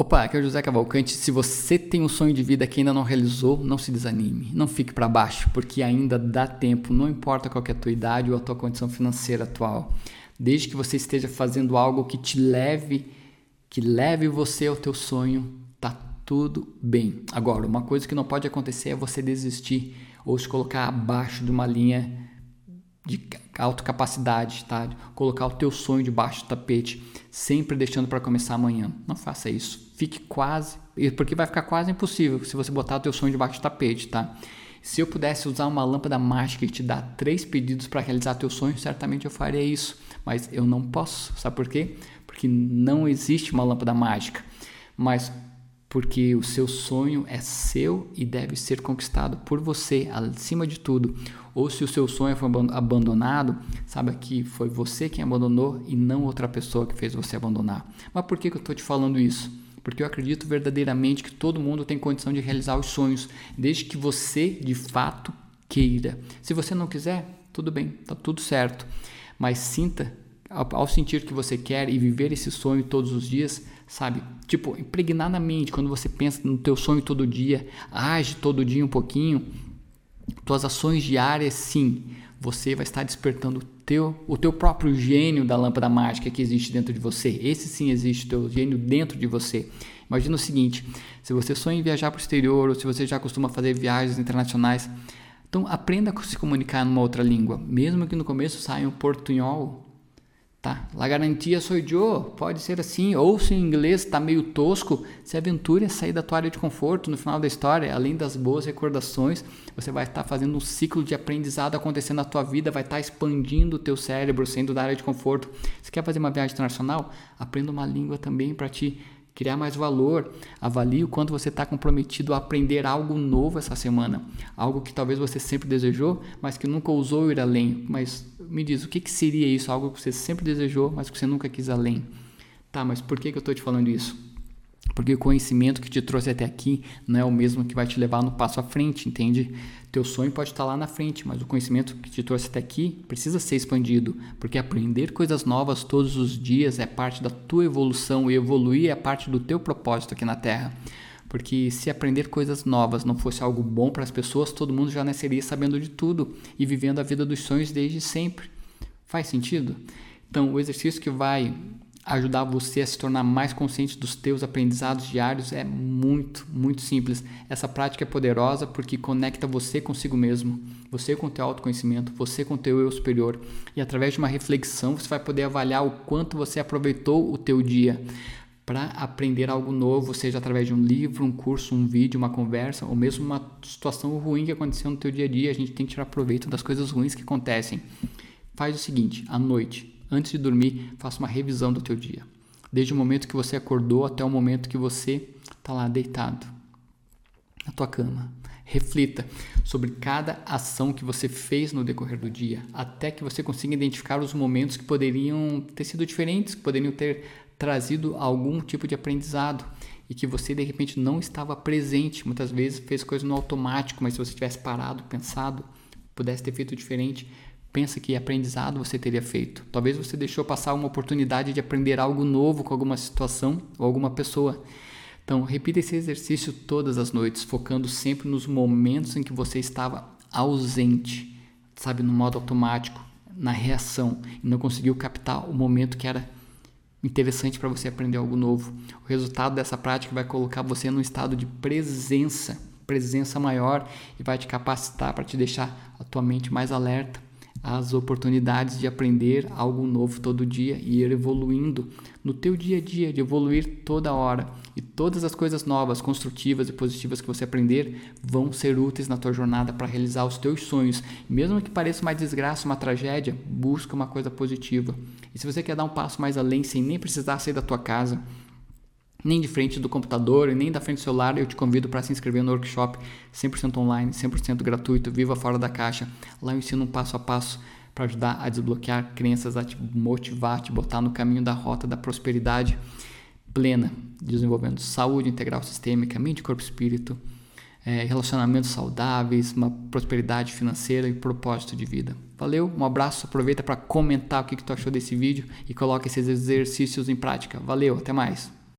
Opa, aqui é o José Cavalcante. Se você tem um sonho de vida que ainda não realizou, não se desanime, não fique para baixo, porque ainda dá tempo, não importa qual é a tua idade ou a tua condição financeira atual. Desde que você esteja fazendo algo que te leve, que leve você ao teu sonho, tá tudo bem. Agora, uma coisa que não pode acontecer é você desistir ou se colocar abaixo de uma linha de autocapacidade, tá? Colocar o teu sonho debaixo do tapete, sempre deixando para começar amanhã. Não faça isso. Fique quase, porque vai ficar quase impossível se você botar o teu sonho debaixo do tapete, tá? Se eu pudesse usar uma lâmpada mágica e te dar três pedidos para realizar teu sonho, certamente eu faria isso. Mas eu não posso. Sabe por quê? Porque não existe uma lâmpada mágica. Mas porque o seu sonho é seu e deve ser conquistado por você, acima de tudo. Ou se o seu sonho foi abandonado, saiba que foi você quem abandonou e não outra pessoa que fez você abandonar. Mas por que, que eu estou te falando isso? Porque eu acredito verdadeiramente que todo mundo tem condição de realizar os sonhos, desde que você de fato queira. Se você não quiser, tudo bem, está tudo certo. Mas sinta ao, sentir que você quer e viver esse sonho todos os dias, sabe? Tipo, impregnar na mente, quando você pensa no teu sonho todo dia, age todo dia um pouquinho, tuas ações diárias, sim, você vai estar despertando teu, o teu próprio gênio da lâmpada mágica que existe dentro de você. Esse sim existe, o teu gênio dentro de você. Imagina o seguinte, se você sonha em viajar para o exterior, ou se você já costuma fazer viagens internacionais, então aprenda a se comunicar numa outra língua. Mesmo que no começo saia um portunhol, Tá? La garantia sou eu, pode ser assim. Ou se em inglês está meio tosco, se aventure a sair da tua área de conforto no final da história, além das boas recordações, você vai estar fazendo um ciclo de aprendizado acontecendo na tua vida, vai estar expandindo o teu cérebro, sendo da área de conforto. Se quer fazer uma viagem internacional, aprenda uma língua também para te criar mais valor. Avalie o quanto você está comprometido a aprender algo novo essa semana. Algo que talvez você sempre desejou, mas que nunca ousou ir além. Mas me diz, o que, que seria isso? Algo que você sempre desejou, mas que você nunca quis além. Tá, mas por que, que eu estou te falando isso? Porque o conhecimento que te trouxe até aqui não é o mesmo que vai te levar no passo à frente, entende? Teu sonho pode estar lá na frente, mas o conhecimento que te trouxe até aqui precisa ser expandido, porque aprender coisas novas todos os dias é parte da tua evolução e evoluir é parte do teu propósito aqui na Terra. Porque se aprender coisas novas não fosse algo bom para as pessoas, todo mundo já nasceria sabendo de tudo e vivendo a vida dos sonhos desde sempre. Faz sentido? Então, o exercício que vai ajudar você a se tornar mais consciente dos teus aprendizados diários é muito, muito simples. Essa prática é poderosa porque conecta você consigo mesmo, você com o teu autoconhecimento, você com o teu eu superior. E através de uma reflexão você vai poder avaliar o quanto você aproveitou o teu dia para aprender algo novo, seja através de um livro, um curso, um vídeo, uma conversa, ou mesmo uma situação ruim que aconteceu no teu dia a dia. A gente tem que tirar proveito das coisas ruins que acontecem. Faz o seguinte, à noite, Antes de dormir, faça uma revisão do teu dia. Desde o momento que você acordou até o momento que você está lá deitado na tua cama. Reflita sobre cada ação que você fez no decorrer do dia, até que você consiga identificar os momentos que poderiam ter sido diferentes, que poderiam ter trazido algum tipo de aprendizado e que você de repente não estava presente. Muitas vezes fez coisas no automático, mas se você tivesse parado, pensado, pudesse ter feito diferente, pensa que aprendizado você teria feito. Talvez você deixou passar uma oportunidade de aprender algo novo com alguma situação ou alguma pessoa. Então, repita esse exercício todas as noites, focando sempre nos momentos em que você estava ausente, sabe, no modo automático, na reação, e não conseguiu captar o momento que era interessante para você aprender algo novo. O resultado dessa prática vai colocar você num estado de presença, presença maior e vai te capacitar para te deixar a tua mente mais alerta as oportunidades de aprender algo novo todo dia e ir evoluindo no teu dia a dia, de evoluir toda hora. E todas as coisas novas, construtivas e positivas que você aprender vão ser úteis na tua jornada para realizar os teus sonhos. Mesmo que pareça uma desgraça, uma tragédia, busca uma coisa positiva. E se você quer dar um passo mais além sem nem precisar sair da tua casa, nem de frente do computador e nem da frente do celular, eu te convido para se inscrever no workshop 100% online, 100% gratuito, Viva Fora da Caixa. Lá eu ensino um passo a passo para ajudar a desbloquear crenças, a te motivar, a te botar no caminho da rota da prosperidade plena, desenvolvendo saúde integral sistêmica, mente, corpo e espírito, é, relacionamentos saudáveis, uma prosperidade financeira e propósito de vida. Valeu, um abraço, aproveita para comentar o que, que tu achou desse vídeo e coloca esses exercícios em prática. Valeu, até mais!